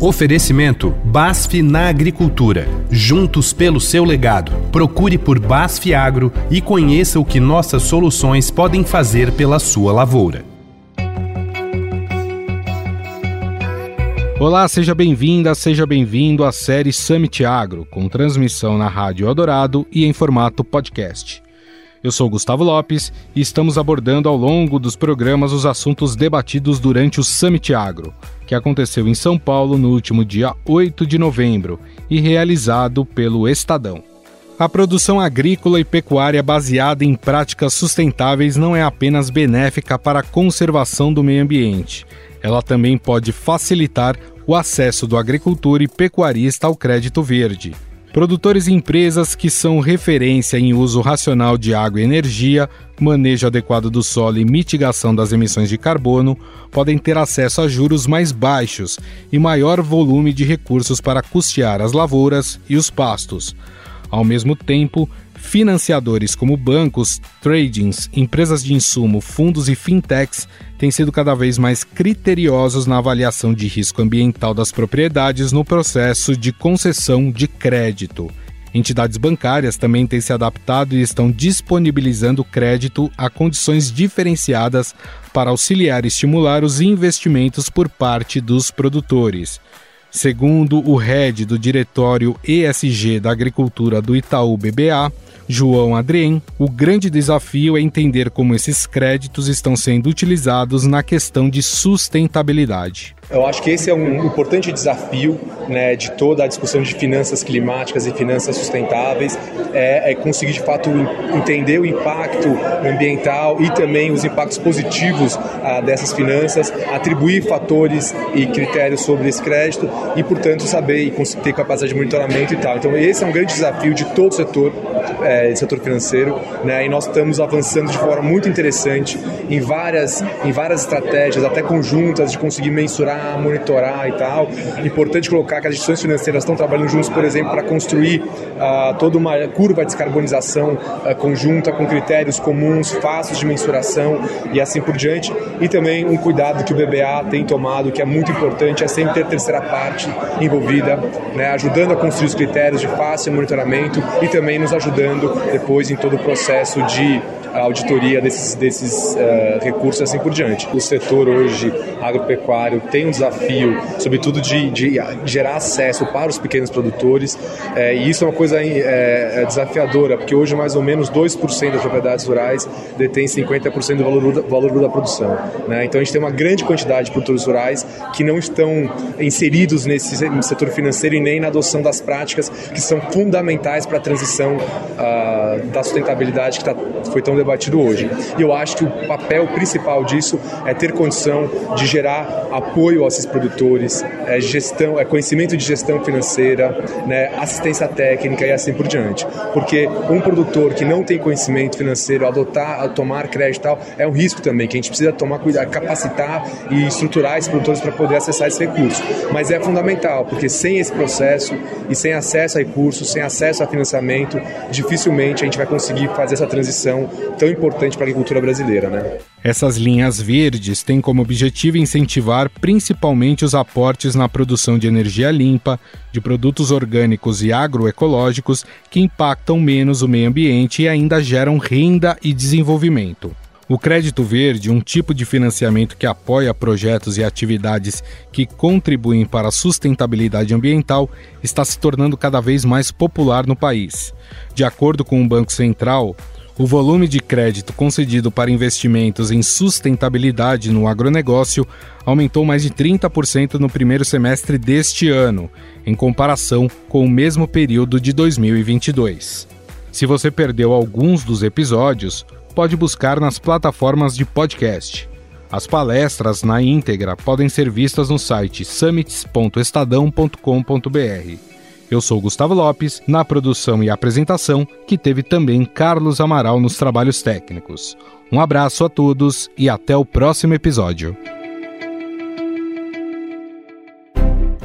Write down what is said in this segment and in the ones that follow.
Oferecimento BASF na Agricultura. Juntos pelo seu legado. Procure por BASF Agro e conheça o que nossas soluções podem fazer pela sua lavoura. Olá, seja bem-vinda, seja bem-vindo à série Summit Agro, com transmissão na Rádio Eldorado e em formato podcast. Eu sou Gustavo Lopes e estamos abordando ao longo dos programas os assuntos debatidos durante o Summit Agro, que aconteceu em São Paulo no último dia 8 de novembro e realizado pelo Estadão. A produção agrícola e pecuária baseada em práticas sustentáveis não é apenas benéfica para a conservação do meio ambiente, ela também pode facilitar o acesso do agricultor e pecuarista ao crédito verde Produtores e empresas que são referência em uso racional de água e energia, manejo adequado do solo e mitigação das emissões de carbono podem ter acesso a juros mais baixos e maior volume de recursos para custear as lavouras e os pastos. Ao mesmo tempo, Financiadores como bancos, tradings, empresas de insumo, fundos e fintechs têm sido cada vez mais criteriosos na avaliação de risco ambiental das propriedades no processo de concessão de crédito. Entidades bancárias também têm se adaptado e estão disponibilizando crédito a condições diferenciadas para auxiliar e estimular os investimentos por parte dos produtores. Segundo o head do Diretório ESG da Agricultura do Itaú BBA, João Adrien, o grande desafio é entender como esses créditos estão sendo utilizados na questão de sustentabilidade. Eu acho que esse é um importante desafio né, de toda a discussão de finanças climáticas e finanças sustentáveis, é, é, conseguir de fato entender o impacto ambiental e também os impactos positivos ah, dessas finanças, atribuir fatores e critérios sobre esse crédito e, portanto, saber e ter capacidade de monitoramento e tal. Então, esse é um grande desafio de todo o setor, é, setor financeiro, né, e nós estamos avançando de forma muito interessante em várias, em várias estratégias, até conjuntas, de conseguir mensurar monitorar e tal. Importante colocar que as instituições financeiras estão trabalhando juntos, por exemplo, para construir uh, toda uma curva de descarbonização uh, conjunta com critérios comuns, fáceis de mensuração e assim por diante. E também um cuidado que o BBA tem tomado, que é muito importante, é sempre ter terceira parte envolvida, né, ajudando a construir os critérios de fácil monitoramento e também nos ajudando depois em todo o processo de auditoria desses, desses uh, recursos assim por diante. O setor hoje agropecuário tem um desafio, sobretudo de, de gerar acesso para os pequenos produtores, é, e isso é uma coisa é, desafiadora, porque hoje mais ou menos 2% das propriedades rurais detêm 50% do valor, do valor da produção. Né? Então a gente tem uma grande quantidade de produtores rurais que não estão inseridos nesse setor financeiro e nem na adoção das práticas que são fundamentais para a transição uh, da sustentabilidade que tá, foi tão debatido hoje. E eu acho que o papel principal disso é ter condição de gerar apoio a esses produtores, é gestão, é conhecimento de gestão financeira, né, assistência técnica e assim por diante. Porque um produtor que não tem conhecimento financeiro, adotar, tomar crédito e tal, é um risco também, que a gente precisa tomar cuidado, capacitar e estruturar esses produtores para poder acessar esse recurso. Mas é fundamental, porque sem esse processo e sem acesso a recursos, sem acesso a financiamento, dificilmente a gente vai conseguir fazer essa transição tão importante para a agricultura brasileira, né? Essas linhas verdes têm como objetivo incentivar principalmente os aportes na produção de energia limpa, de produtos orgânicos e agroecológicos que impactam menos o meio ambiente e ainda geram renda e desenvolvimento. O crédito verde, um tipo de financiamento que apoia projetos e atividades que contribuem para a sustentabilidade ambiental, está se tornando cada vez mais popular no país. De acordo com o Banco Central, o volume de crédito concedido para investimentos em sustentabilidade no agronegócio aumentou mais de 30% no primeiro semestre deste ano, em comparação com o mesmo período de 2022. Se você perdeu alguns dos episódios, pode buscar nas plataformas de podcast. As palestras na íntegra podem ser vistas no site summits.estadão.com.br. Eu sou Gustavo Lopes, na produção e apresentação, que teve também Carlos Amaral nos trabalhos técnicos. Um abraço a todos e até o próximo episódio.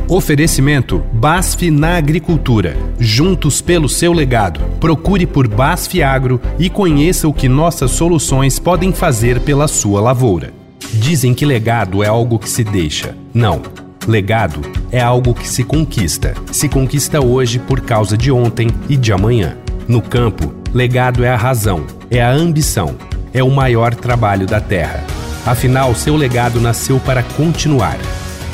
Oferecimento BASF na Agricultura. Juntos pelo seu legado. Procure por BASF Agro e conheça o que nossas soluções podem fazer pela sua lavoura. Dizem que legado é algo que se deixa. Não Legado é algo que se conquista. Se conquista hoje por causa de ontem e de amanhã. No campo, legado é a razão, é a ambição, é o maior trabalho da terra. Afinal, seu legado nasceu para continuar.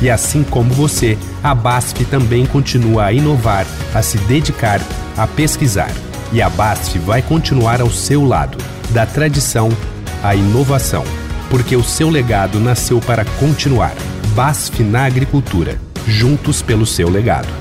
E assim como você, a BASF também continua a inovar, a se dedicar, a pesquisar. E a BASF vai continuar ao seu lado, da tradição à inovação, porque o seu legado nasceu para continuar. BASF na agricultura, juntos pelo seu legado.